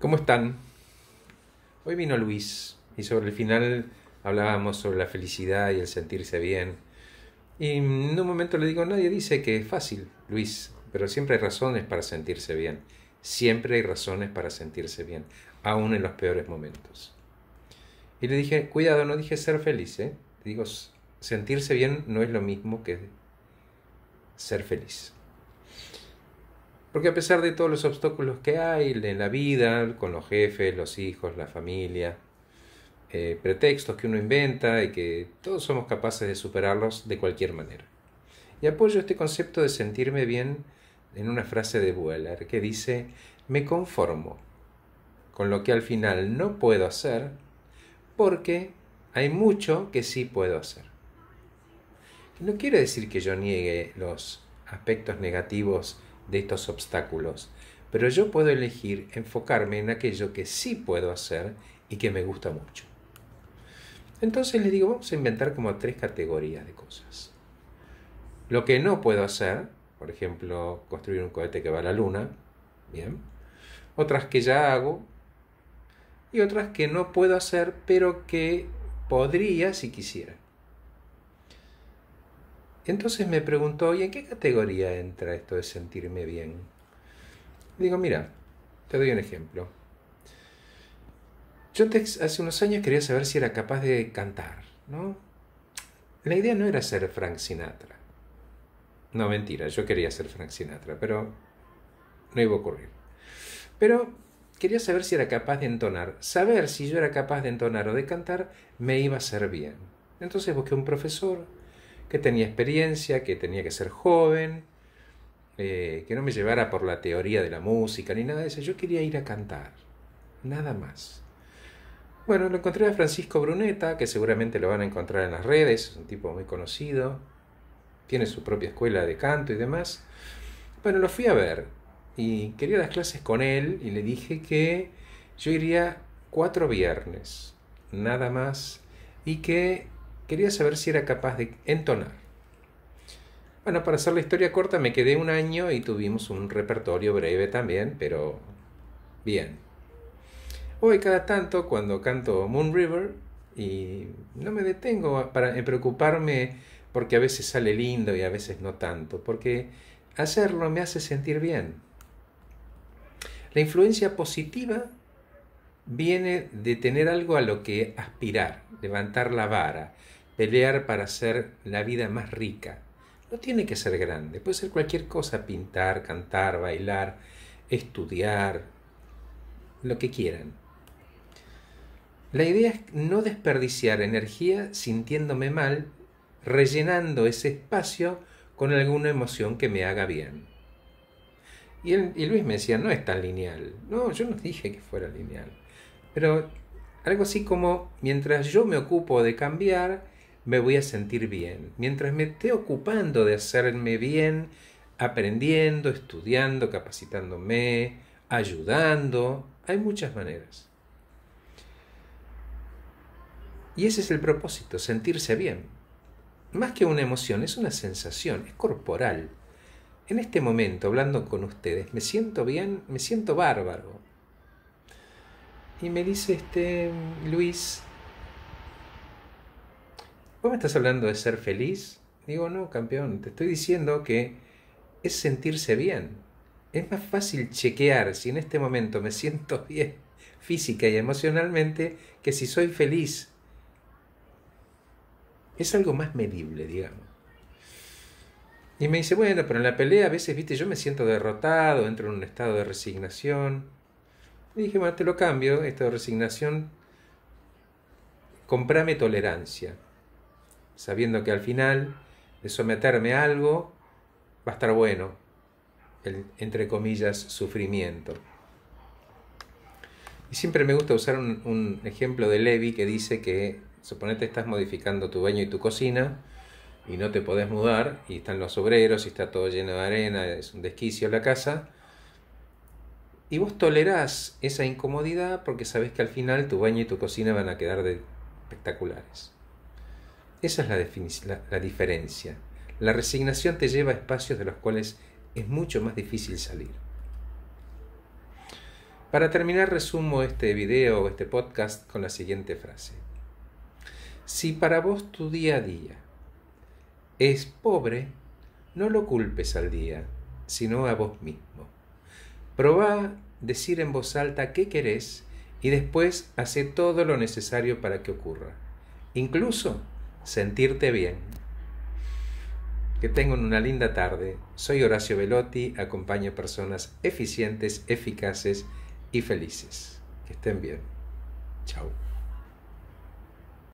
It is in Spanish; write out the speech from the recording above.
¿Cómo están? Hoy vino Luis y sobre el final hablábamos sobre la felicidad y el sentirse bien. Y en un momento le digo, nadie dice que es fácil, Luis, pero siempre hay razones para sentirse bien. Siempre hay razones para sentirse bien, aún en los peores momentos. Y le dije, cuidado, no dije ser feliz, ¿eh? Digo, sentirse bien no es lo mismo que ser feliz. Porque a pesar de todos los obstáculos que hay en la vida, con los jefes, los hijos, la familia, eh, pretextos que uno inventa y que todos somos capaces de superarlos de cualquier manera. Y apoyo este concepto de sentirme bien en una frase de Bueller que dice, me conformo con lo que al final no puedo hacer porque hay mucho que sí puedo hacer. no quiere decir que yo niegue los aspectos negativos de estos obstáculos, pero yo puedo elegir enfocarme en aquello que sí puedo hacer y que me gusta mucho. Entonces les digo, vamos a inventar como tres categorías de cosas. Lo que no puedo hacer, por ejemplo, construir un cohete que va a la luna, bien. Otras que ya hago y otras que no puedo hacer, pero que podría si quisiera. Entonces me preguntó, ¿y en qué categoría entra esto de sentirme bien? Digo, mira, te doy un ejemplo. Yo hace unos años quería saber si era capaz de cantar, ¿no? La idea no era ser Frank Sinatra. No, mentira, yo quería ser Frank Sinatra, pero no iba a ocurrir. Pero quería saber si era capaz de entonar. Saber si yo era capaz de entonar o de cantar me iba a hacer bien. Entonces busqué un profesor, que tenía experiencia, que tenía que ser joven, eh, que no me llevara por la teoría de la música ni nada de eso. Yo quería ir a cantar, nada más. Bueno, lo encontré a Francisco Bruneta, que seguramente lo van a encontrar en las redes, es un tipo muy conocido, tiene su propia escuela de canto y demás. Bueno, lo fui a ver y quería las clases con él y le dije que yo iría cuatro viernes, nada más, y que Quería saber si era capaz de entonar. Bueno, para hacer la historia corta me quedé un año y tuvimos un repertorio breve también, pero bien. Hoy cada tanto cuando canto Moon River y no me detengo para preocuparme porque a veces sale lindo y a veces no tanto, porque hacerlo me hace sentir bien. La influencia positiva viene de tener algo a lo que aspirar, levantar la vara, pelear para hacer la vida más rica. No tiene que ser grande, puede ser cualquier cosa, pintar, cantar, bailar, estudiar, lo que quieran. La idea es no desperdiciar energía sintiéndome mal, rellenando ese espacio con alguna emoción que me haga bien. Y, y Luis me decía, no es tan lineal. No, yo no dije que fuera lineal. Pero algo así como, mientras yo me ocupo de cambiar, me voy a sentir bien. Mientras me esté ocupando de hacerme bien, aprendiendo, estudiando, capacitándome, ayudando, hay muchas maneras. Y ese es el propósito, sentirse bien. Más que una emoción, es una sensación, es corporal. En este momento, hablando con ustedes, me siento bien, me siento bárbaro. Y me dice este Luis, ¿Vos me estás hablando de ser feliz? Digo, no, campeón, te estoy diciendo que es sentirse bien. Es más fácil chequear si en este momento me siento bien física y emocionalmente que si soy feliz. Es algo más medible, digamos. Y me dice, bueno, pero en la pelea a veces, viste, yo me siento derrotado, entro en un estado de resignación. Y dije, bueno, te lo cambio, esto de resignación, comprame tolerancia sabiendo que al final de someterme a algo va a estar bueno, el, entre comillas, sufrimiento. Y siempre me gusta usar un, ejemplo de Levi que dice que, suponete estás modificando tu baño y tu cocina y no te podés mudar y están los obreros y está todo lleno de arena, es un desquicio la casa. Y vos tolerás esa incomodidad porque sabes que al final tu baño y tu cocina van a quedar espectaculares. Esa es la, diferencia. La resignación te lleva a espacios de los cuales es mucho más difícil salir. Para terminar, resumo este video o este podcast con la siguiente frase. Si para vos tu día a día es pobre, no lo culpes al día, sino a vos mismo. Probá decir en voz alta qué querés y después hace todo lo necesario para que ocurra. Incluso sentirte bien. Que tengan una linda tarde. Soy Horacio Velotti, acompaño personas eficientes, eficaces y felices. Que estén bien. Chao.